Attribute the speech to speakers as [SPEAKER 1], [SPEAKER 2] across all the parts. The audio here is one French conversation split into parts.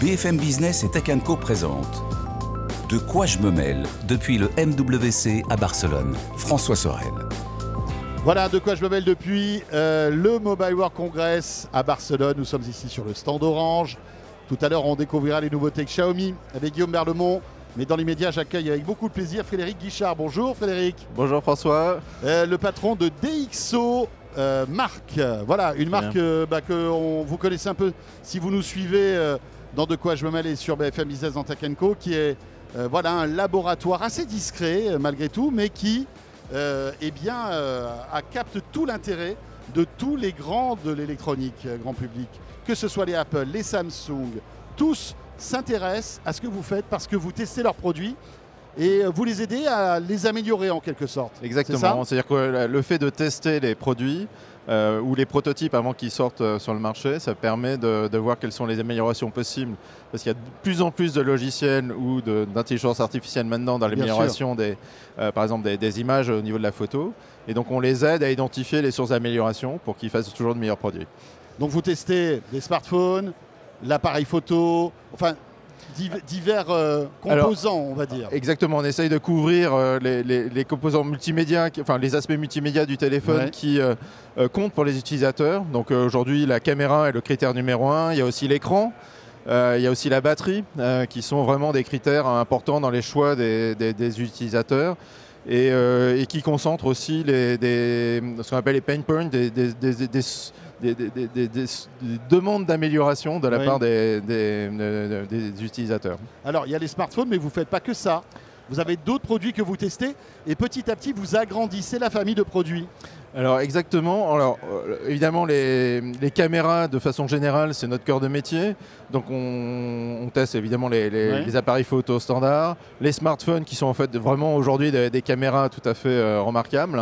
[SPEAKER 1] BFM Business et Tech Co présente De quoi je me mêle depuis le MWC à Barcelone. François Sorel.
[SPEAKER 2] Voilà de quoi je me mêle depuis euh, le Mobile World Congress à Barcelone. Nous sommes ici sur le stand Orange. Tout à l'heure, on découvrira les nouveautés Xiaomi avec Guillaume Berlemont. Mais dans l'immédiat, j'accueille avec beaucoup de plaisir Frédéric Guichard. Bonjour Frédéric.
[SPEAKER 3] Bonjour François.
[SPEAKER 2] Euh, le patron de DxO euh, marque. Voilà, une marque euh, bah, que on- vous connaissez un peu si vous nous suivez euh, dans De quoi je me mêle sur BFM Business dans Tech Co, qui est euh, voilà, un laboratoire assez discret euh, malgré tout, mais qui euh, eh bien, euh, capte tout l'intérêt de tous les grands de l'électronique grand public, que ce soit les Apple, les Samsung, tous s'intéressent à ce que vous faites parce que vous testez leurs produits et vous les aidez à les améliorer en quelque sorte.
[SPEAKER 3] Exactement. C'est-à-dire que le fait de tester les produits euh, ou les prototypes avant qu'ils sortent euh, sur le marché, ça permet de, de voir quelles sont les améliorations possibles. Parce qu'il y a de plus en plus de logiciels ou d'intelligence artificielle maintenant dans l'amélioration des, euh, par exemple des, des images au niveau de la photo. Et donc on les aide à identifier les sources d'amélioration pour qu'ils fassent toujours de meilleurs produits.
[SPEAKER 2] Donc vous testez des smartphones, l'appareil photo, enfin divers euh,
[SPEAKER 3] Alors,
[SPEAKER 2] composants, on va dire.
[SPEAKER 3] Exactement, on essaye de couvrir euh, les, les- les composants multimédia, qui- enfin les aspects multimédia du téléphone
[SPEAKER 2] Ouais.
[SPEAKER 3] qui euh, comptent pour les utilisateurs. Donc aujourd'hui, la caméra est le critère numéro un. Il y a aussi l'écran. il y a aussi la batterie, qui sont vraiment des critères importants dans les choix des, des- des utilisateurs et, et qui concentrent aussi les, des, ce qu'on appelle les pain points, des, des, demandes d'amélioration de la part euh, des, utilisateurs.
[SPEAKER 2] Alors, il y a les smartphones, mais vous ne faites pas que ça. Vous avez d'autres produits que vous testez et petit à petit, vous agrandissez la famille de produits.
[SPEAKER 3] Alors exactement. Alors euh, évidemment les, caméras de façon générale c'est notre cœur de métier. Donc on, teste évidemment les, appareils photo standards, les smartphones qui sont en fait vraiment aujourd'hui des, caméras tout à fait euh, remarquables.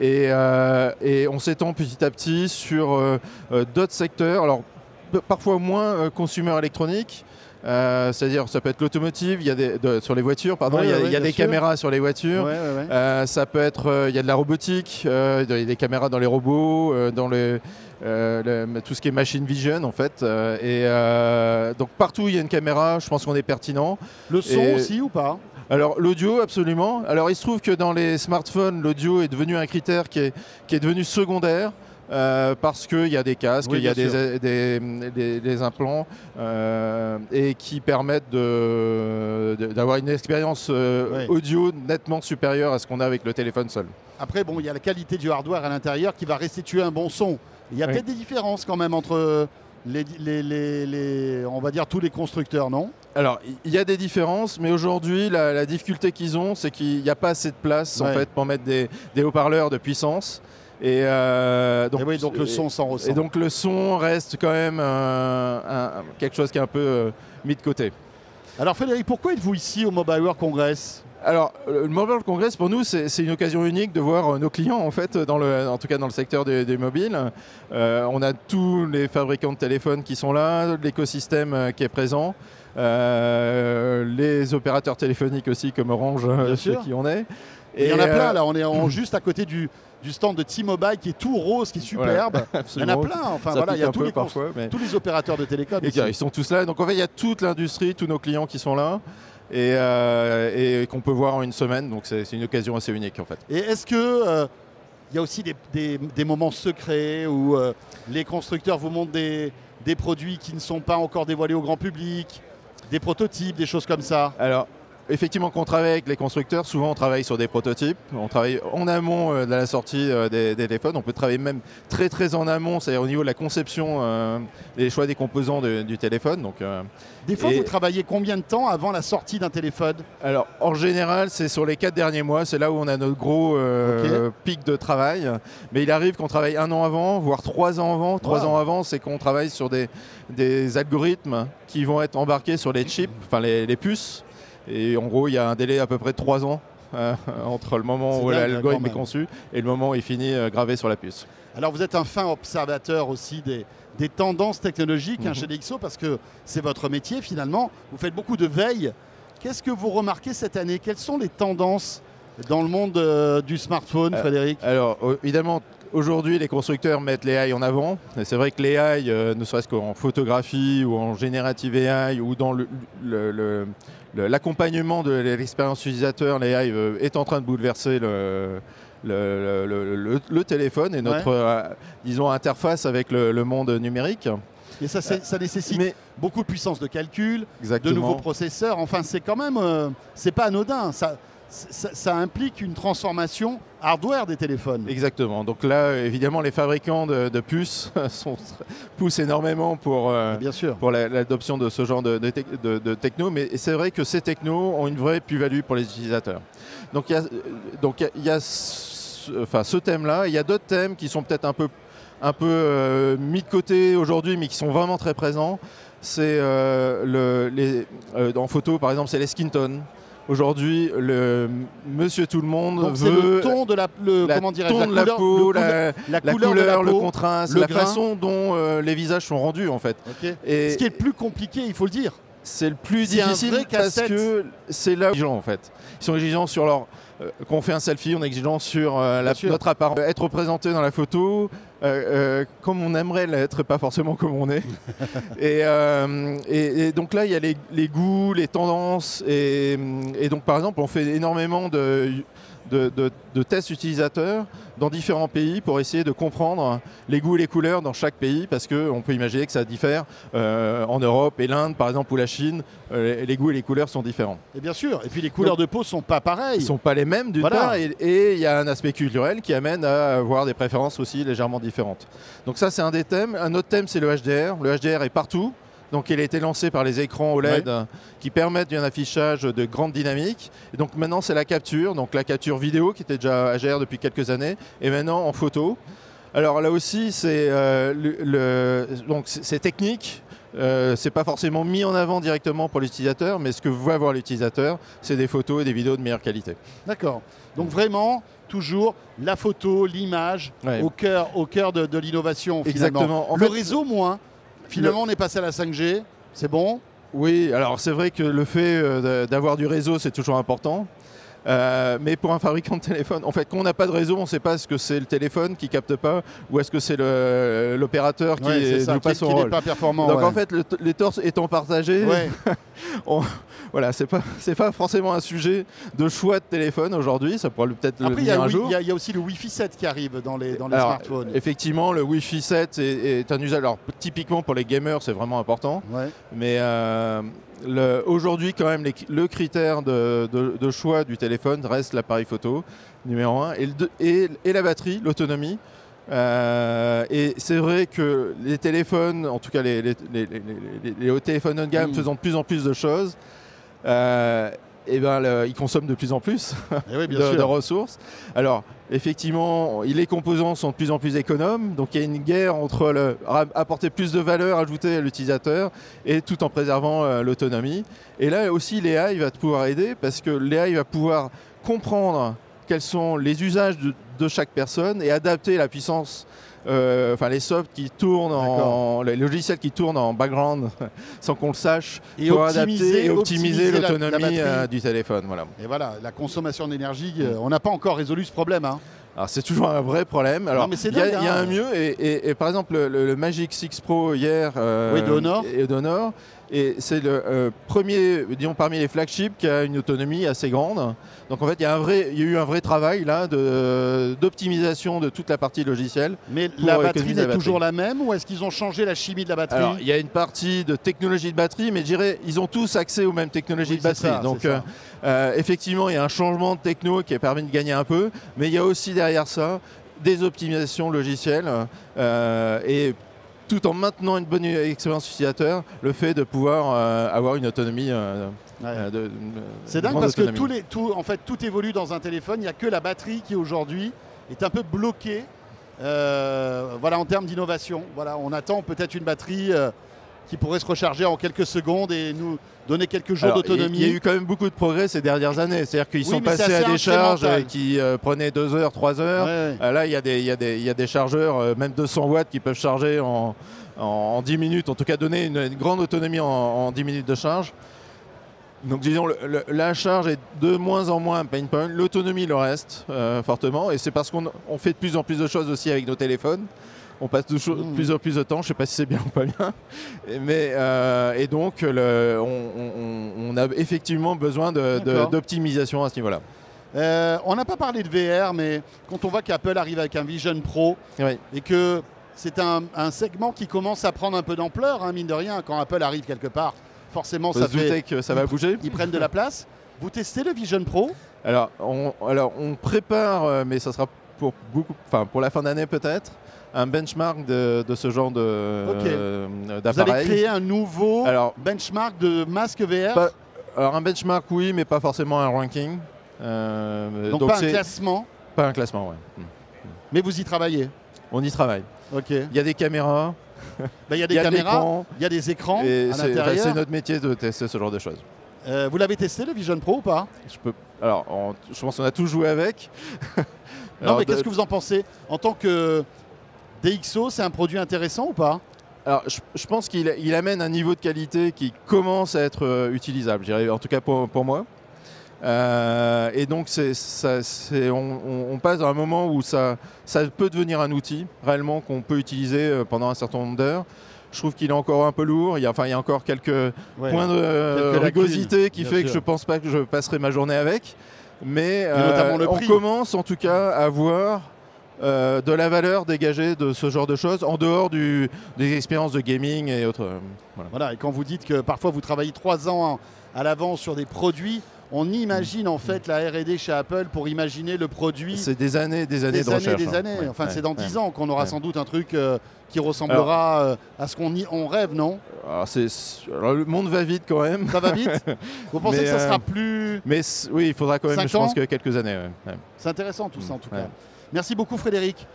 [SPEAKER 3] Et, euh, et on s'étend petit à petit sur euh, euh, d'autres secteurs. Alors parfois moins consumer électronique. Euh, C'est-à-dire ça peut être l'automotive, il y a des, de- sur les voitures, pardon,
[SPEAKER 2] Ouais,
[SPEAKER 3] il y a,
[SPEAKER 2] ouais,
[SPEAKER 3] il y a
[SPEAKER 2] bien
[SPEAKER 3] des
[SPEAKER 2] sûr.
[SPEAKER 3] caméras sur les voitures.
[SPEAKER 2] Ouais.
[SPEAKER 3] Euh, ça peut être, euh, il y a de la robotique, il y a des caméras dans les robots, dans le, le- tout ce qui est machine vision en fait. et donc partout il y a une caméra, je pense qu'on est pertinent.
[SPEAKER 2] Le son
[SPEAKER 3] et-
[SPEAKER 2] aussi ou pas?
[SPEAKER 3] Alors l'audio, absolument. Alors il se trouve que dans les smartphones, l'audio est devenu un critère qui est, qui est devenu secondaire. euh, parce qu'il y a des casques,
[SPEAKER 2] Oui,
[SPEAKER 3] il y a
[SPEAKER 2] bien
[SPEAKER 3] des, des, des- des implants euh, et qui permettent d'avoir une expérience euh, audio nettement supérieure à ce qu'on a avec le téléphone seul.
[SPEAKER 2] Après, bon, il y a la qualité du hardware à l'intérieur qui va restituer un bon son. Il y a
[SPEAKER 3] Oui.
[SPEAKER 2] peut-être des différences quand même entre les, les- les- les- on va dire tous les constructeurs, non
[SPEAKER 3] Alors, il y a des différences, mais aujourd'hui, la, la difficulté qu'ils ont, c'est qu'il n'y a pas assez de place en fait pour mettre des, des haut-parleurs de puissance. Et euh, donc,
[SPEAKER 2] Et oui, donc le son s'en ressent.
[SPEAKER 3] Et donc le son reste quand même euh, un- quelque chose qui est un peu euh, mis de côté.
[SPEAKER 2] Alors Frédéric, pourquoi êtes-vous ici au Mobile World Congress?
[SPEAKER 3] Alors, le Mobile Congress, pour nous, c'est une occasion unique de voir euh, nos clients, en fait, dans le, en tout cas dans le secteur des, des mobiles. Euh, on a tous les fabricants de téléphones qui sont là, l'écosystème euh, qui est présent, euh, les opérateurs téléphoniques aussi, comme Orange, euh, qui on est.
[SPEAKER 2] Et il y en a
[SPEAKER 3] euh,
[SPEAKER 2] plein là, on est en- juste à côté du, du stand de T-Mobile qui est tout rose, qui est superbe. Il y en a plein, enfin
[SPEAKER 3] Ça
[SPEAKER 2] voilà, il y a tous les, cons-
[SPEAKER 3] parfois, mais-
[SPEAKER 2] tous les opérateurs de télécom.
[SPEAKER 3] Et ils sont tous là. Donc en fait, il y a toute l'industrie, tous nos clients qui sont là et, euh, et qu'on peut voir en une semaine. Donc c'est c'est une occasion assez unique en fait.
[SPEAKER 2] Et est-ce que euh, il y a aussi des, des- des moments secrets où euh, les constructeurs vous montrent des, des produits qui ne sont pas encore dévoilés au grand public, des prototypes, des choses comme ça?
[SPEAKER 3] Alors effectivement, quand on travaille avec les constructeurs, souvent on travaille sur des prototypes. On travaille en amont euh, de la sortie euh, des, des, téléphones. On peut travailler même très très en amont, c'est-à-dire au niveau de la conception euh, et les choix des composants de, du téléphone. Donc, euh,
[SPEAKER 2] Des fois,
[SPEAKER 3] Et-
[SPEAKER 2] vous travaillez combien de temps avant la sortie d'un téléphone?
[SPEAKER 3] Alors, en général, c'est sur les quatre derniers mois, c'est là où on a notre gros euh, pic de travail. Mais il arrive qu'on travaille un an avant, voire trois ans avant. Trois
[SPEAKER 2] Wow.
[SPEAKER 3] ans avant, c'est qu'on travaille sur des, des algorithmes qui vont être embarqués sur les chips, enfin les, les puces. Et en gros, il y a un délai à peu près de trois ans euh, entre le moment où l'algorithme est conçu et le moment où il finit euh, gravé sur la puce.
[SPEAKER 2] Alors vous êtes un fin observateur aussi des, des tendances technologiques hein,
[SPEAKER 3] Mhm.
[SPEAKER 2] chez DxO parce que c'est votre métier finalement. Vous faites beaucoup de veille. Qu'est-ce que vous remarquez cette année? Quelles sont les tendances dans le monde euh, du smartphone, Frédéric?
[SPEAKER 3] Alors, évidemment, aujourd'hui, les constructeurs mettent l'AI en avant. Et c'est vrai que l'AI, euh, ne serait-ce qu'en photographie ou en générative AI ou dans le- le- le- le- l'accompagnement de l'expérience utilisateur, l'AI euh, est en train de bouleverser le, le, le- le- le téléphone et notre, euh, disons, interface avec le, monde numérique.
[SPEAKER 2] Et ça, ça nécessite
[SPEAKER 3] Mais
[SPEAKER 2] beaucoup de puissance de calcul, de nouveaux processeurs. Enfin, c'est quand même, euh, c'est pas anodin. Ça, ça, ça implique une transformation hardware des téléphones.
[SPEAKER 3] Exactement. Donc là, évidemment, les fabricants de, de puces sont, poussent énormément pour, euh,
[SPEAKER 2] Bien sûr.
[SPEAKER 3] pour la- l'adoption de ce genre de, de tec- de- de techno, mais c'est vrai que ces technos ont une vraie plus-value pour les utilisateurs. Donc il y a, donc y a- y a ce, enfin, ce thème-là, il y a d'autres thèmes qui sont peut-être un peu, un peu euh, mis de côté aujourd'hui, mais qui sont vraiment très présents. C'est euh, le, les, en photo, par exemple, c'est les skin tones. Aujourd'hui, le Monsieur Tout le Monde
[SPEAKER 2] Donc
[SPEAKER 3] veut
[SPEAKER 2] le ton de la, le,
[SPEAKER 3] la
[SPEAKER 2] comment dirais-je,
[SPEAKER 3] ton
[SPEAKER 2] la
[SPEAKER 3] de la
[SPEAKER 2] couleur,
[SPEAKER 3] peau, la,
[SPEAKER 2] couleur,
[SPEAKER 3] couleur,
[SPEAKER 2] de la
[SPEAKER 3] le contraste, la
[SPEAKER 2] grain.
[SPEAKER 3] façon dont euh, les visages sont rendus en fait. Et
[SPEAKER 2] Ce qui est le plus compliqué, il faut le dire.
[SPEAKER 3] c'est le plus difficile parce que c'est là où ils sont en fait. Ils sont exigeants sur leur quand on fait un selfie, on est exigeant sur euh, la- notre apparence, être représenté dans la photo euh, euh, comme on aimerait l'être, pas forcément comme on est. et, euh, et- et donc là, il y a les, les goûts, les tendances, et, et donc par exemple, on fait énormément de, de, de- de tests utilisateurs dans différents pays pour essayer de comprendre les goûts et les couleurs dans chaque pays, parce qu'on peut imaginer que ça diffère euh, en Europe et l'Inde, par exemple, ou la Chine, euh, les goûts et les couleurs sont différents.
[SPEAKER 2] Et bien sûr. Et puis les couleurs de peau sont pas pareilles.
[SPEAKER 3] Ils sont pas les mêmes d'une
[SPEAKER 2] Voilà.
[SPEAKER 3] part, et il y a un aspect culturel qui amène à avoir des préférences aussi légèrement différentes. Donc ça, c'est un des thèmes. Un autre thème, c'est le HDR. Le HDR est partout. Donc il a été lancé par les écrans OLED qui permettent un affichage de grande dynamique. Et donc maintenant, c'est la capture. Donc la capture vidéo qui était déjà HDR depuis quelques années, et maintenant en photo. Alors là aussi, c'est euh, le, le- donc c'est technique. Euh, c'est pas forcément mis en avant directement pour l'utilisateur, mais ce que va voir l'utilisateur, c'est des photos et des vidéos de meilleure qualité.
[SPEAKER 2] D'accord. Donc vraiment, toujours la photo, l'image
[SPEAKER 3] Ouais.
[SPEAKER 2] au cœur, au cœur de, de l'innovation.
[SPEAKER 3] Exactement. En
[SPEAKER 2] le
[SPEAKER 3] fait,
[SPEAKER 2] réseau, moins. Finalement, on est passé à la 5G. C'est bon?
[SPEAKER 3] Oui, alors c'est vrai que le fait euh, d'avoir du réseau, c'est toujours important. Euh, mais pour un fabricant de téléphone, en fait, quand on n'a pas de réseau, on ne sait pas ce que c'est le téléphone qui capte pas ou est-ce que c'est l'opérateur qui
[SPEAKER 2] Ouais,
[SPEAKER 3] joue pas
[SPEAKER 2] qui-
[SPEAKER 3] son
[SPEAKER 2] qui
[SPEAKER 3] rôle.
[SPEAKER 2] pas performant.
[SPEAKER 3] Donc
[SPEAKER 2] ouais.
[SPEAKER 3] en fait, le les torses étant partagés,
[SPEAKER 2] Ouais.
[SPEAKER 3] voilà, c'est pas c'est pas forcément un sujet de choix de téléphone aujourd'hui. Ça pourra peut-être le
[SPEAKER 2] Après, il y, a
[SPEAKER 3] devenir un jour.
[SPEAKER 2] il y a- il y a aussi le Wi-Fi 7 qui arrive dans les, dans les
[SPEAKER 3] Alors,
[SPEAKER 2] smartphones.
[SPEAKER 3] Effectivement, le Wi-Fi 7 est, est un usage. Alors typiquement pour les gamers, c'est vraiment important. Mais euh, aujourd'hui, quand même, les- le critère de, de- de choix du téléphone reste l'appareil photo, numéro un, et, le deux- et- et la batterie, l'autonomie. Euh, et c'est vrai que les téléphones, en tout cas les, les- les- les- téléphones haut de gamme,
[SPEAKER 2] Mm.
[SPEAKER 3] faisant de plus en plus de choses, euh, et ben, le- ils consomment de plus en plus
[SPEAKER 2] Eh oui, bien
[SPEAKER 3] de,
[SPEAKER 2] sûr.
[SPEAKER 3] de ressources. Alors, effectivement, les composants sont de plus en plus économes, donc il y a une guerre entre le, apporter plus de valeur ajoutée à l'utilisateur et tout en préservant euh, l'autonomie. Et là aussi, l'AI va pouvoir aider parce que l'AI va pouvoir comprendre quels sont les usages de, de chaque personne et adapter la puissance. euh, Enfin, les softs qui tournent en, les logiciels qui tournent en background sans qu'on le sache,
[SPEAKER 2] Et
[SPEAKER 3] pour
[SPEAKER 2] optimiser,
[SPEAKER 3] adapter et optimiser
[SPEAKER 2] optimiser la- la
[SPEAKER 3] l'autonomie euh, du téléphone. Voilà.
[SPEAKER 2] Et voilà, la consommation d'énergie, euh, on n'a pas encore résolu ce problème. hein.
[SPEAKER 3] Alors c'est toujours un vrai problème. Alors
[SPEAKER 2] mais c'est
[SPEAKER 3] il y, il y a
[SPEAKER 2] hein.
[SPEAKER 3] un mieux et, et- et par exemple le, Magic 6 Pro hier
[SPEAKER 2] Oui, de Honor.
[SPEAKER 3] et d'Honor, et c'est le euh, premier, disons parmi les flagships qui a une autonomie assez grande. Donc en fait il y a un vrai, il y a eu un vrai travail là d'optimisation de, toute la partie logicielle.
[SPEAKER 2] Mais la batterie
[SPEAKER 3] économiser la
[SPEAKER 2] est toujours la même ou est-ce qu'ils ont changé la chimie de la batterie
[SPEAKER 3] Alors il y a une partie de technologie de batterie, mais je dirais ils ont tous accès aux mêmes technologies
[SPEAKER 2] Oui,
[SPEAKER 3] de batterie.
[SPEAKER 2] ça,
[SPEAKER 3] Donc euh. Euh, effectivement, il y a un changement de techno qui a permis de gagner un peu, mais il y a aussi derrière ça des optimisations logicielles euh, et tout en maintenant une bonne expérience utilisateur, le fait de pouvoir euh, avoir une autonomie. euh,
[SPEAKER 2] Ouais.
[SPEAKER 3] euh, de-
[SPEAKER 2] C'est dingue parce que les, tout, en fait, tout évolue dans un téléphone. Il n'y a que la batterie qui aujourd'hui est un peu bloquée voilà, en termes d'innovation. Voilà, on attend peut-être une batterie qui pourrait se recharger en quelques secondes et nous donner quelques jours d'autonomie.
[SPEAKER 3] Il y a eu quand même beaucoup de progrès ces dernières années. C'est-à-dire qu'ils
[SPEAKER 2] Oui,
[SPEAKER 3] sont passés à des charges qui euh, prenaient 2 heures, 3 heures.
[SPEAKER 2] Ouais, ouais.
[SPEAKER 3] Euh, là, il y, a des- y y a chargeurs, euh, même 200 watts, qui peuvent charger en, en- en 10 minutes, en tout cas donner une, une grande autonomie en, en 10 minutes de charge. Donc disons, le- le- la charge est de moins en moins un pain point, l'autonomie le reste euh, fortement, et c'est parce qu'on on fait de plus en plus de choses aussi avec nos téléphones. On passe
[SPEAKER 2] Mmh.
[SPEAKER 3] plus en plus de temps, je ne sais pas si c'est bien ou pas bien, Et- mais euh, et donc le- on, on- on a effectivement besoin d'optimisation à ce niveau-là.
[SPEAKER 2] Euh, on n'a pas parlé de VR, mais quand on voit qu'Apple arrive avec un Vision Pro
[SPEAKER 3] Oui.
[SPEAKER 2] et que c'est un, un segment qui commence à prendre un peu d'ampleur, hein, mine de rien, quand Apple arrive quelque part, forcément ça fait,
[SPEAKER 3] que ça va bouger.
[SPEAKER 2] ils prennent de la place. Vous testez le Vision Pro?
[SPEAKER 3] Alors on, alors, on prépare, euh, mais ça sera pour, beaucoup, enfin, pour la fin d'année peut-être, un benchmark de, de ce genre de, euh,
[SPEAKER 2] Vous allez
[SPEAKER 3] d'appareil.
[SPEAKER 2] créer un nouveau
[SPEAKER 3] Alors,
[SPEAKER 2] benchmark de masque VR
[SPEAKER 3] Pas- alors un benchmark oui, mais pas forcément un ranking. Euh,
[SPEAKER 2] Donc, pas un classement,
[SPEAKER 3] pas un classement, ouais. Hmm.
[SPEAKER 2] mais vous y travaillez.
[SPEAKER 3] On y travaille.
[SPEAKER 2] Ok. Il
[SPEAKER 3] y a des caméras,
[SPEAKER 2] y a des
[SPEAKER 3] il y a de
[SPEAKER 2] caméras, il y a des écrans
[SPEAKER 3] et
[SPEAKER 2] à l'intérieur.
[SPEAKER 3] c'est notre métier de tester ce genre de choses.
[SPEAKER 2] Euh, vous l'avez testé le Vision Pro ou pas?
[SPEAKER 3] Je peux, alors, on- je pense qu'on a tous joué avec.
[SPEAKER 2] Non,
[SPEAKER 3] Alors,
[SPEAKER 2] mais
[SPEAKER 3] de-
[SPEAKER 2] qu'est-ce que vous en pensez? En tant que DxO, c'est un produit intéressant ou pas?
[SPEAKER 3] Alors, je, je pense qu'il il amène un niveau de qualité qui commence à être euh, utilisable, en tout cas pour, pour moi. Euh, et donc, c'est, ça- c'est- on, on- on passe à un moment où ça, ça peut devenir un outil réellement qu'on peut utiliser euh, pendant un certain nombre d'heures. Je trouve qu'il est encore un peu lourd. Il y a, enfin, il y a encore quelques
[SPEAKER 2] Ouais.
[SPEAKER 3] points de euh,
[SPEAKER 2] Quelques
[SPEAKER 3] rugosité qui fait que je pense pas que je passerai ma journée avec. Mais on
[SPEAKER 2] prix.
[SPEAKER 3] commence en tout cas à voir euh, de la valeur dégagée de ce genre de choses en dehors du, des expériences de gaming et autres. euh, voilà.
[SPEAKER 2] Voilà, et quand vous dites que parfois vous travaillez trois ans à l'avance sur des produits, on imagine en fait la R&D chez Apple pour imaginer le produit
[SPEAKER 3] C'est des années, des années
[SPEAKER 2] des
[SPEAKER 3] de
[SPEAKER 2] années,
[SPEAKER 3] recherche.
[SPEAKER 2] des
[SPEAKER 3] hein.
[SPEAKER 2] années.
[SPEAKER 3] Ouais,
[SPEAKER 2] enfin,
[SPEAKER 3] ouais,
[SPEAKER 2] c'est dans
[SPEAKER 3] ouais.
[SPEAKER 2] dix ans qu'on aura
[SPEAKER 3] Ouais.
[SPEAKER 2] sans doute un truc euh, qui ressemblera euh, à ce qu'on y- on rêve, non?
[SPEAKER 3] Alors, c'est- alors, le monde va vite quand même.
[SPEAKER 2] Ça va vite? Vous pensez
[SPEAKER 3] Mais,
[SPEAKER 2] que ça
[SPEAKER 3] euh,
[SPEAKER 2] sera plus...
[SPEAKER 3] Mais c- oui, il faudra quand même,
[SPEAKER 2] Cinq
[SPEAKER 3] je pense, que quelques années. ouais, ouais.
[SPEAKER 2] C'est intéressant tout ça en tout
[SPEAKER 3] Ouais.
[SPEAKER 2] cas. Merci beaucoup Frédéric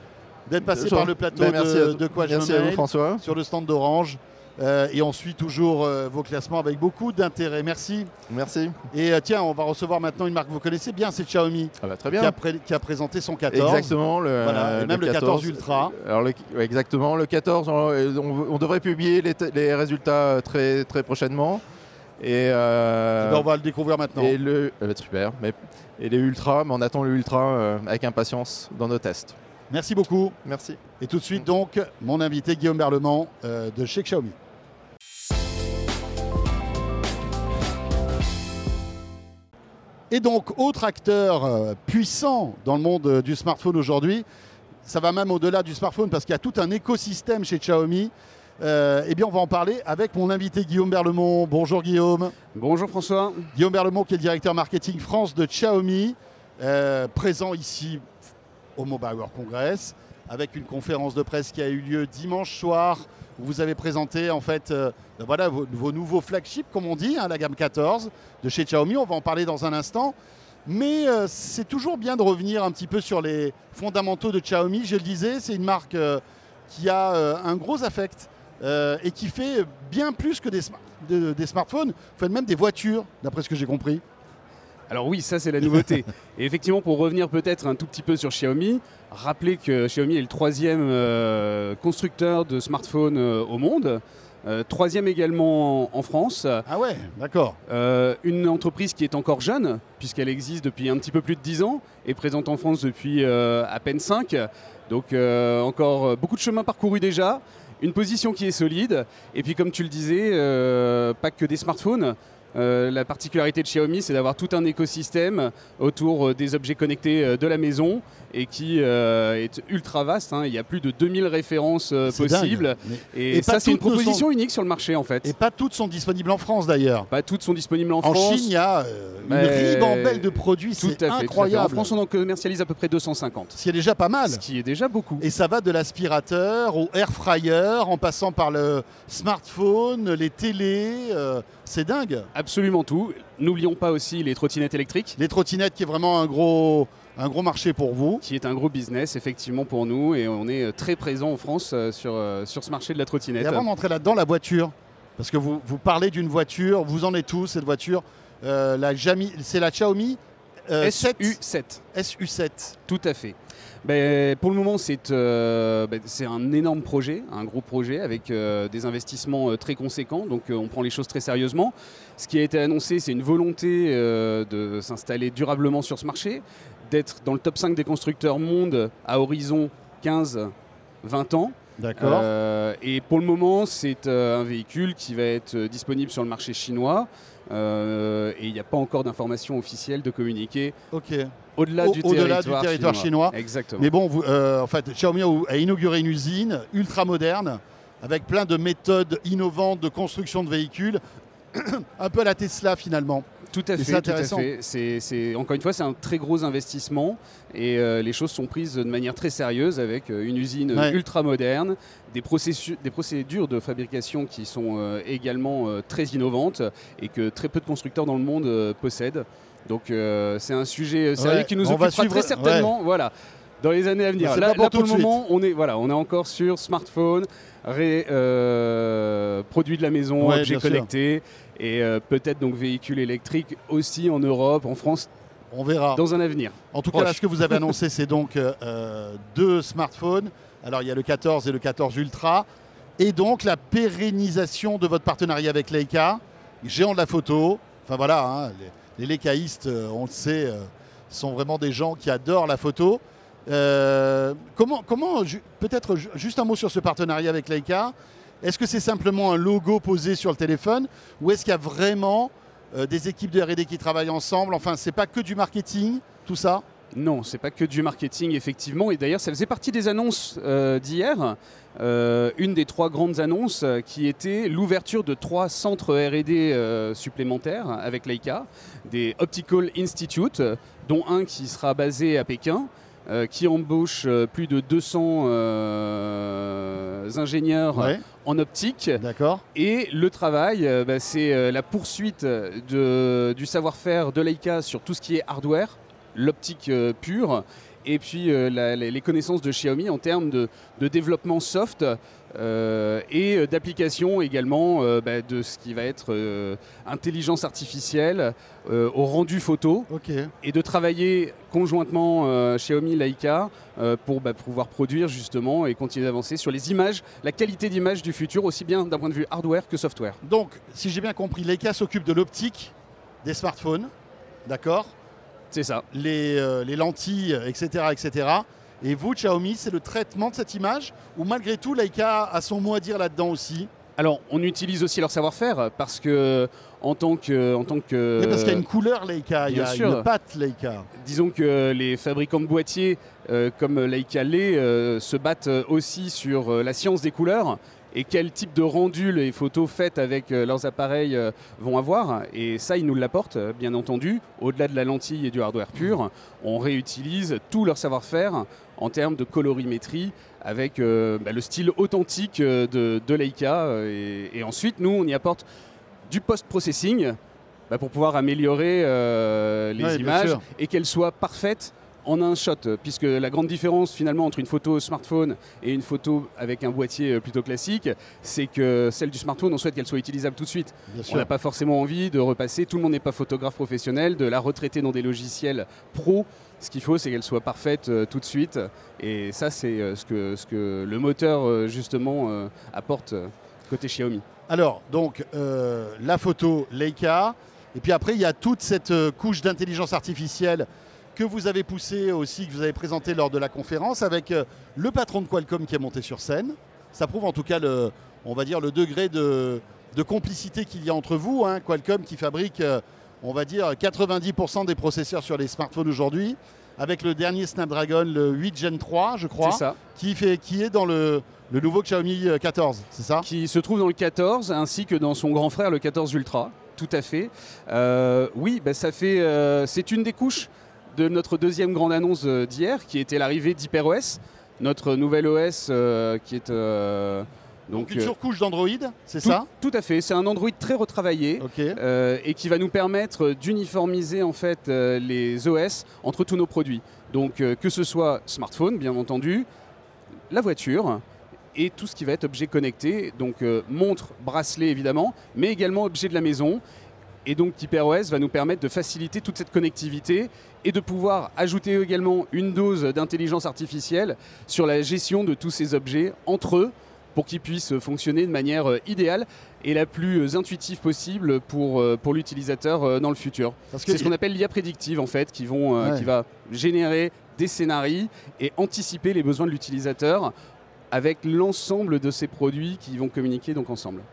[SPEAKER 2] d'être passé par le plateau
[SPEAKER 3] Ben, merci à
[SPEAKER 2] de,
[SPEAKER 3] vous.
[SPEAKER 2] de quoi je
[SPEAKER 3] Merci
[SPEAKER 2] me
[SPEAKER 3] à vous, François.
[SPEAKER 2] sur le stand d'Orange. Euh, et on suit toujours euh, vos classements avec beaucoup d'intérêt. Merci.
[SPEAKER 3] Merci.
[SPEAKER 2] Et euh, tiens, on va recevoir maintenant une marque que vous connaissez bien, c'est Xiaomi,
[SPEAKER 3] Ah bah, très
[SPEAKER 2] qui
[SPEAKER 3] bien.
[SPEAKER 2] a, pré- qui a présenté son 14.
[SPEAKER 3] Exactement. Le,
[SPEAKER 2] Voilà, et même le 14 Ultra.
[SPEAKER 3] Alors le- ouais, exactement. Le 14, on, on- on devrait publier les, t- les résultats très, très prochainement. Et, euh,
[SPEAKER 2] Eh ben, on va le découvrir maintenant.
[SPEAKER 3] et le euh, super. Mais, et les ultras, mais on attend le ultra euh, avec impatience dans nos tests.
[SPEAKER 2] Merci beaucoup.
[SPEAKER 3] Merci.
[SPEAKER 2] Et tout de suite, donc, mon invité Guillaume Berlemont euh, de chez Xiaomi. Et donc, autre acteur puissant dans le monde du smartphone aujourd'hui, ça va même au-delà du smartphone parce qu'il y a tout un écosystème chez Xiaomi. Euh, eh bien, on va en parler avec mon invité Guillaume Berlemont. Bonjour Guillaume.
[SPEAKER 4] Bonjour François.
[SPEAKER 2] Guillaume Berlemont, qui est le directeur marketing France de Xiaomi, euh, présent ici au Mobile World Congress, avec une conférence de presse qui a eu lieu dimanche soir, où vous avez présenté en fait euh, ben voilà, vos, vos nouveaux flagships, comme on dit, hein, la gamme 14 de chez Xiaomi. On va en parler dans un instant. Mais euh, c'est toujours bien de revenir un petit peu sur les fondamentaux de Xiaomi. Je le disais, c'est une marque euh, qui a euh, un gros affect euh, et qui fait bien plus que des, sma- de- des smartphones, vous faites même des voitures, d'après ce que j'ai compris.
[SPEAKER 4] Alors oui, ça c'est la nouveauté. Et effectivement, pour revenir peut-être un tout petit peu sur Xiaomi, rappelez que Xiaomi est le troisième euh, constructeur de smartphones euh, au monde, euh, troisième également en, France.
[SPEAKER 2] Ah ouais, d'accord.
[SPEAKER 4] Euh, une entreprise qui est encore jeune, puisqu'elle existe depuis un petit peu plus de 10 ans, et présente en France depuis euh, à peine 5. Donc encore beaucoup de chemin parcouru déjà, une position qui est solide, et puis comme tu le disais, euh, pas que des smartphones, Euh, la particularité de Xiaomi, c'est d'avoir tout un écosystème autour euh, des objets connectés euh, de la maison et qui est ultra vaste. hein. Il y a plus de 2000 références possibles.
[SPEAKER 2] dingue. Mais-
[SPEAKER 4] Et,
[SPEAKER 2] Et
[SPEAKER 4] ça, c'est une proposition unique sur le marché en fait.
[SPEAKER 2] Et pas toutes sont disponibles en France d'ailleurs.
[SPEAKER 4] Pas toutes sont disponibles en,
[SPEAKER 2] En
[SPEAKER 4] France.
[SPEAKER 2] Chine, il y a une
[SPEAKER 4] Mais-
[SPEAKER 2] ribambelle de produits, c'est
[SPEAKER 4] tout à fait.
[SPEAKER 2] incroyable.
[SPEAKER 4] En France, on en commercialise à peu près 250.
[SPEAKER 2] Ce qui est déjà pas mal.
[SPEAKER 4] Ce qui est déjà beaucoup.
[SPEAKER 2] Et ça va de l'aspirateur au air fryer, en passant par le smartphone, les télés. c'est dingue.
[SPEAKER 4] Absolument tout. N'oublions pas aussi les trottinettes électriques.
[SPEAKER 2] Les trottinettes qui est vraiment un gros, un gros marché pour vous.
[SPEAKER 4] qui est un gros business effectivement pour nous et on est euh, très présent en France euh, sur, euh, sur ce marché de la
[SPEAKER 2] Et
[SPEAKER 4] trottinette.
[SPEAKER 2] avant d'entrer là-dedans, la voiture. Parce que vous, vous parlez d'une voiture, vous en êtes tous, cette voiture? Euh, c'est la Xiaomi? Euh, 7
[SPEAKER 4] SU7,
[SPEAKER 2] SU7.
[SPEAKER 4] tout à fait. Ben, pour le moment, c'est euh, ben, c'est un énorme projet, un gros projet avec euh, des investissements euh, très conséquents. Donc, euh, on prend les choses très sérieusement. Ce qui a été annoncé, c'est une volonté euh, de s'installer durablement sur ce marché, d'être dans le top 5 des constructeurs monde à horizon 15-20 ans.
[SPEAKER 2] D'accord.
[SPEAKER 4] Euh, et pour le moment, c'est euh, un véhicule qui va être euh, disponible sur le marché chinois. Euh, et il n'y a pas encore d'informations officielles de communiquer
[SPEAKER 2] ok.
[SPEAKER 4] au-delà
[SPEAKER 2] Au-
[SPEAKER 4] du, territoire
[SPEAKER 2] du territoire chinois.
[SPEAKER 4] Exactement.
[SPEAKER 2] Mais bon, vous, euh, en fait, Xiaomi a inauguré une usine ultra moderne avec plein de méthodes innovantes de construction de véhicules, un peu à la Tesla finalement.
[SPEAKER 4] Tout à fait.
[SPEAKER 2] c'est intéressant.
[SPEAKER 4] encore une fois, c'est un très gros investissement et euh, les choses sont prises de manière très sérieuse avec euh, une usine
[SPEAKER 2] Ouais.
[SPEAKER 4] ultra moderne, des, processus, des procédures de fabrication qui sont euh, également euh, très innovantes et que très peu de constructeurs dans le monde possèdent. Donc c'est un sujet sérieux
[SPEAKER 2] Ouais,
[SPEAKER 4] qui nous
[SPEAKER 2] on va
[SPEAKER 4] occupera
[SPEAKER 2] suivre-
[SPEAKER 4] très certainement. Voilà. Dans les années à venir. Là, là,
[SPEAKER 2] tout
[SPEAKER 4] pour le moment, on est, voilà, on est encore sur smartphone, ré- euh, produits de la maison,
[SPEAKER 2] Ouais,
[SPEAKER 4] objets
[SPEAKER 2] sûr.
[SPEAKER 4] connectés et euh, peut-être donc véhicules électriques aussi en Europe, en France,
[SPEAKER 2] On verra.
[SPEAKER 4] dans un avenir.
[SPEAKER 2] En tout cas, là, ce que vous avez annoncé, c'est donc euh, deux smartphones. Alors, il y a le 14 et le 14 Ultra. Et donc, la pérennisation de votre partenariat avec Leica, géant de la photo. Enfin, voilà, hein, les, les Leicaïstes, on le sait, sont vraiment des gens qui adorent la photo. Euh, comment, peut-être ju- juste un mot sur ce partenariat avec Leica. Est-ce que c'est simplement un logo posé sur le téléphone ou est-ce qu'il y a vraiment euh, des équipes de R&D qui travaillent ensemble? Enfin, c'est pas que du marketing, tout ça?
[SPEAKER 4] Non, c'est pas que du marketing, effectivement. Et d'ailleurs, ça faisait partie des annonces euh, d'hier. Une des trois grandes annonces qui était l'ouverture de trois centres R&D supplémentaires avec Leica, des Optical Institute, dont un qui sera basé à Pékin, qui embauche euh, plus de 200 euh, ingénieurs
[SPEAKER 2] Ouais,
[SPEAKER 4] en optique.
[SPEAKER 2] d'accord.
[SPEAKER 4] Et le travail, euh, bah, c'est euh, la poursuite de- du savoir-faire de Leica sur tout ce qui est hardware, l'optique euh, pure, et puis euh, la- les les connaissances de Xiaomi en termes de, de développement soft euh, et euh, d'application également euh, bah, de ce qui va être euh, intelligence artificielle au rendu photo et de travailler conjointement euh, Xiaomi Leica pour bah, pouvoir produire justement et continuer d'avancer sur les images, la qualité d'image du futur aussi bien d'un point de vue hardware que software.
[SPEAKER 2] Donc, si j'ai bien compris, Leica s'occupe de l'optique des smartphones, d'accord?
[SPEAKER 4] C'est ça.
[SPEAKER 2] les, les lentilles, etc., etc. Et vous, Xiaomi, c'est le traitement de cette image Ou malgré tout, Leica a son mot à dire là-dedans aussi
[SPEAKER 4] Alors, on utilise aussi leur savoir-faire parce que en tant que, en tant que,
[SPEAKER 2] Mais Parce qu'il y a une couleur Leica, il y a
[SPEAKER 4] sûr.
[SPEAKER 2] une patte Leica.
[SPEAKER 4] disons que les fabricants de boîtiers euh, comme Leica l'est euh, se battent aussi sur euh, la science des couleurs et quel type de rendu les photos faites avec leurs appareils vont avoir. Et ça, ils nous l'apportent, bien entendu. Au-delà de la lentille et du hardware pur, on réutilise tout leur savoir-faire en termes de colorimétrie avec euh, bah, le style authentique euh, de, de Leica. euh, Et, et ensuite, nous, on y apporte du post-processing bah, pour pouvoir améliorer euh, les
[SPEAKER 2] Ouais,
[SPEAKER 4] images et qu'elles soient parfaites en un shot, puisque la grande différence finalement entre une photo smartphone et une photo avec un boîtier plutôt classique, c'est que celle du smartphone, on souhaite qu'elle soit utilisable tout de suite.
[SPEAKER 2] Bien
[SPEAKER 4] On n'a pas forcément envie de repasser, tout le monde n'est pas photographe professionnel, de la retraiter dans des logiciels pro. Ce qu'il faut, c'est qu'elle soit parfaite euh, tout de suite. Et ça, c'est euh, ce, que, ce que le moteur, euh, justement, apporte côté Xiaomi.
[SPEAKER 2] Alors, donc, la photo Leica. Et puis après, il y a toute cette couche d'intelligence artificielle que vous avez poussée aussi, que vous avez présentée lors de la conférence, avec le patron de Qualcomm qui est monté sur scène. Ça prouve en tout cas, le, on va dire, le degré de, de complicité qu'il y a entre vous. hein. Qualcomm qui fabrique, on va dire, 90% des processeurs sur les smartphones aujourd'hui, avec le dernier Snapdragon, le 8 Gen 3, je crois,
[SPEAKER 4] ça.
[SPEAKER 2] qui, fait, qui est dans le, le nouveau Xiaomi euh, 14, c'est ça?
[SPEAKER 4] Qui se trouve dans le 14 ainsi que dans son grand frère le 14 Ultra. Tout à fait. Euh, oui, bah, ça fait. euh, c'est une des couches de notre deuxième grande annonce euh, d'hier, qui était l'arrivée d'HyperOS, notre nouvel OS euh, qui est.
[SPEAKER 2] Donc
[SPEAKER 4] donc
[SPEAKER 2] une
[SPEAKER 4] euh,
[SPEAKER 2] surcouche d'Android, c'est ça?
[SPEAKER 4] Tout à fait. C'est un Android très retravaillé. Euh, et qui va nous permettre d'uniformiser en fait euh, les OS entre tous nos produits. Donc euh, que ce soit smartphone bien entendu, la voiture et tout ce qui va être objet connecté, donc montre, bracelet évidemment, mais également objet de la maison. Et donc HyperOS va nous permettre de faciliter toute cette connectivité et de pouvoir ajouter également une dose d'intelligence artificielle sur la gestion de tous ces objets entre eux pour qu'ils puissent fonctionner de manière euh, idéale et la plus euh, intuitive possible pour, euh, pour l'utilisateur dans le futur. C'est ce qu'on appelle l'IA prédictive en fait, qui, vont,
[SPEAKER 2] Ouais.
[SPEAKER 4] qui va générer des scénarios et anticiper les besoins de l'utilisateur avec l'ensemble de ces produits qui vont communiquer donc ensemble.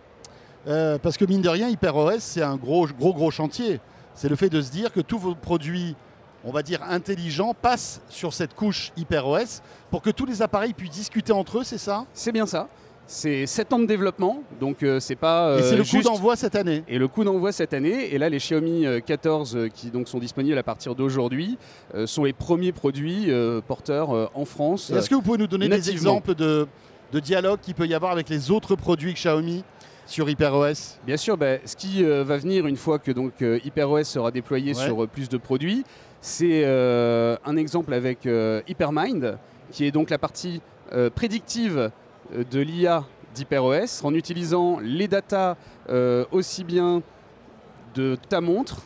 [SPEAKER 2] Euh, parce que mine de rien, HyperOS, c'est un gros, gros, gros chantier. C'est le fait de se dire que tous vos produits, on va dire intelligents, passent sur cette couche HyperOS pour que tous les appareils puissent discuter entre eux, c'est ça?
[SPEAKER 4] C'est bien ça. C'est 7 ans de développement, donc euh, c'est pas.
[SPEAKER 2] Et c'est
[SPEAKER 4] euh,
[SPEAKER 2] le coup d'envoi cette année.
[SPEAKER 4] Et le coup d'envoi cette année, et là les Xiaomi euh, 14 euh, qui donc sont disponibles à partir d'aujourd'hui, sont les premiers produits porteurs en France.
[SPEAKER 2] Est-ce que vous pouvez nous donner des exemples de, de dialogue qu'il peut y avoir avec les autres produits Xiaomi sur HyperOS?
[SPEAKER 4] Bien sûr, bah, ce qui euh, va venir une fois que donc euh, HyperOS sera déployé
[SPEAKER 2] Ouais.
[SPEAKER 4] sur euh, plus de produits, c'est un exemple avec HyperMind, qui est donc la partie prédictive de l'IA d'HyperOS, en utilisant les datas euh, aussi bien de ta montre,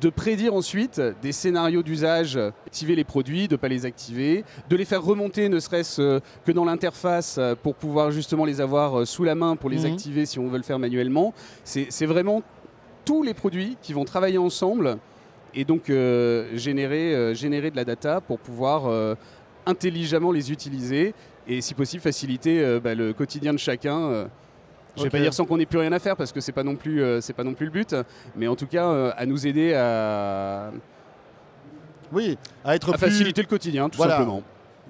[SPEAKER 4] de prédire ensuite des scénarios d'usage, activer les produits, de ne pas les activer, de les faire remonter ne serait-ce euh, que dans l'interface euh, pour pouvoir justement les avoir euh, sous la main pour les
[SPEAKER 2] Mhm.
[SPEAKER 4] activer si on veut le faire manuellement. C'est c'est vraiment tous les produits qui vont travailler ensemble et donc euh, générer, euh, générer de la data pour pouvoir euh, intelligemment les utiliser et si possible faciliter euh, bah, le quotidien de chacun. euh, je vais
[SPEAKER 2] Ok.
[SPEAKER 4] pas dire sans qu'on n'ait plus rien à faire parce que c'est pas non plus euh, c'est pas non plus le but, mais en tout cas euh, à nous aider à,
[SPEAKER 2] Oui, à être
[SPEAKER 4] à
[SPEAKER 2] plus
[SPEAKER 4] faciliter le quotidien tout
[SPEAKER 2] Voilà.
[SPEAKER 4] simplement.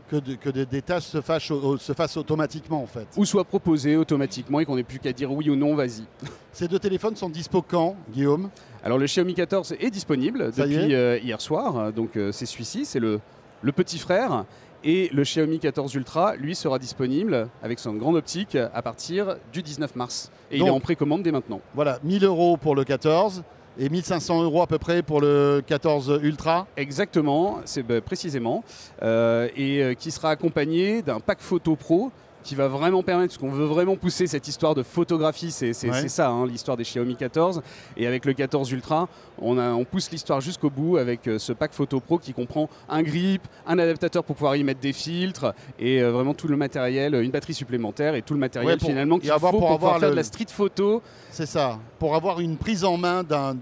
[SPEAKER 2] que, de- que des, des tâches se fassent, au- se fassent automatiquement en fait.
[SPEAKER 4] Ou soit proposé automatiquement et qu'on n'ait plus qu'à dire oui ou non, vas-y.
[SPEAKER 2] Ces deux téléphones sont dispo quand, Guillaume?
[SPEAKER 4] Alors le Xiaomi 14 est disponible
[SPEAKER 2] Ça
[SPEAKER 4] depuis
[SPEAKER 2] est
[SPEAKER 4] euh, hier soir, donc c'est celui-ci, c'est le, le petit frère. Et le Xiaomi 14 Ultra, lui, sera disponible avec son grande optique à partir du 19 mars. Et il est en précommande dès maintenant.
[SPEAKER 2] Voilà, 1000 euros pour le 14 et 1500 euros à peu près pour le 14 Ultra.
[SPEAKER 4] Exactement, c'est bah, précisément. Euh, et euh, qui sera accompagné d'un pack photo pro qui va vraiment permettre, parce qu'on veut vraiment pousser cette histoire de photographie, c'est
[SPEAKER 2] Ouais.
[SPEAKER 4] ça hein, l'histoire des Xiaomi 14. Et avec le 14 Ultra, on, a- on pousse l'histoire jusqu'au bout avec euh, ce pack photo pro qui comprend un grip, un adaptateur pour pouvoir y mettre des filtres et euh, vraiment tout le matériel, une batterie supplémentaire et tout le matériel
[SPEAKER 2] Ouais, pour-
[SPEAKER 4] finalement qu'il faut
[SPEAKER 2] avoir-
[SPEAKER 4] pour,
[SPEAKER 2] pour
[SPEAKER 4] pouvoir
[SPEAKER 2] avoir
[SPEAKER 4] faire de la street photo.
[SPEAKER 2] C'est ça, pour avoir une prise en main d'un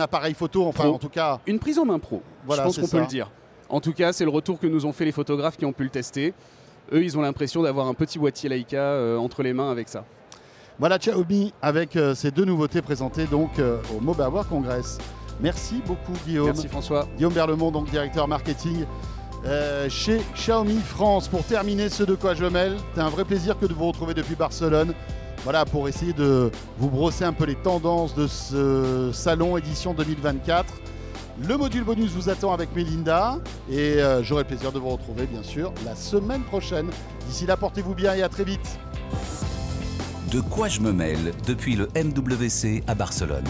[SPEAKER 2] appareil photo, enfin
[SPEAKER 4] Pro.
[SPEAKER 2] en tout cas,
[SPEAKER 4] Une prise en main pro,
[SPEAKER 2] Voilà,
[SPEAKER 4] je pense qu'on peut le dire. En tout cas, c'est le retour que nous ont fait les photographes qui ont pu le tester. Eux, ils ont l'impression d'avoir un petit boîtier Leica euh, entre les mains avec ça.
[SPEAKER 2] voilà Xiaomi avec euh, ces deux nouveautés présentées donc euh, au Mobile World Congress. Merci beaucoup Guillaume.
[SPEAKER 4] Merci François.
[SPEAKER 2] Guillaume Berlemont, donc directeur marketing euh, chez Xiaomi France. Pour terminer ce de quoi je mêle, c'est un vrai plaisir que de vous retrouver depuis Barcelone. Voilà, pour essayer de vous brosser un peu les tendances de ce salon édition 2024. Le module bonus vous attend avec Melinda et euh, j'aurai le plaisir de vous retrouver bien sûr la semaine prochaine. D'ici là, portez-vous bien et à très vite.
[SPEAKER 1] De quoi je me mêle depuis le MWC à Barcelone.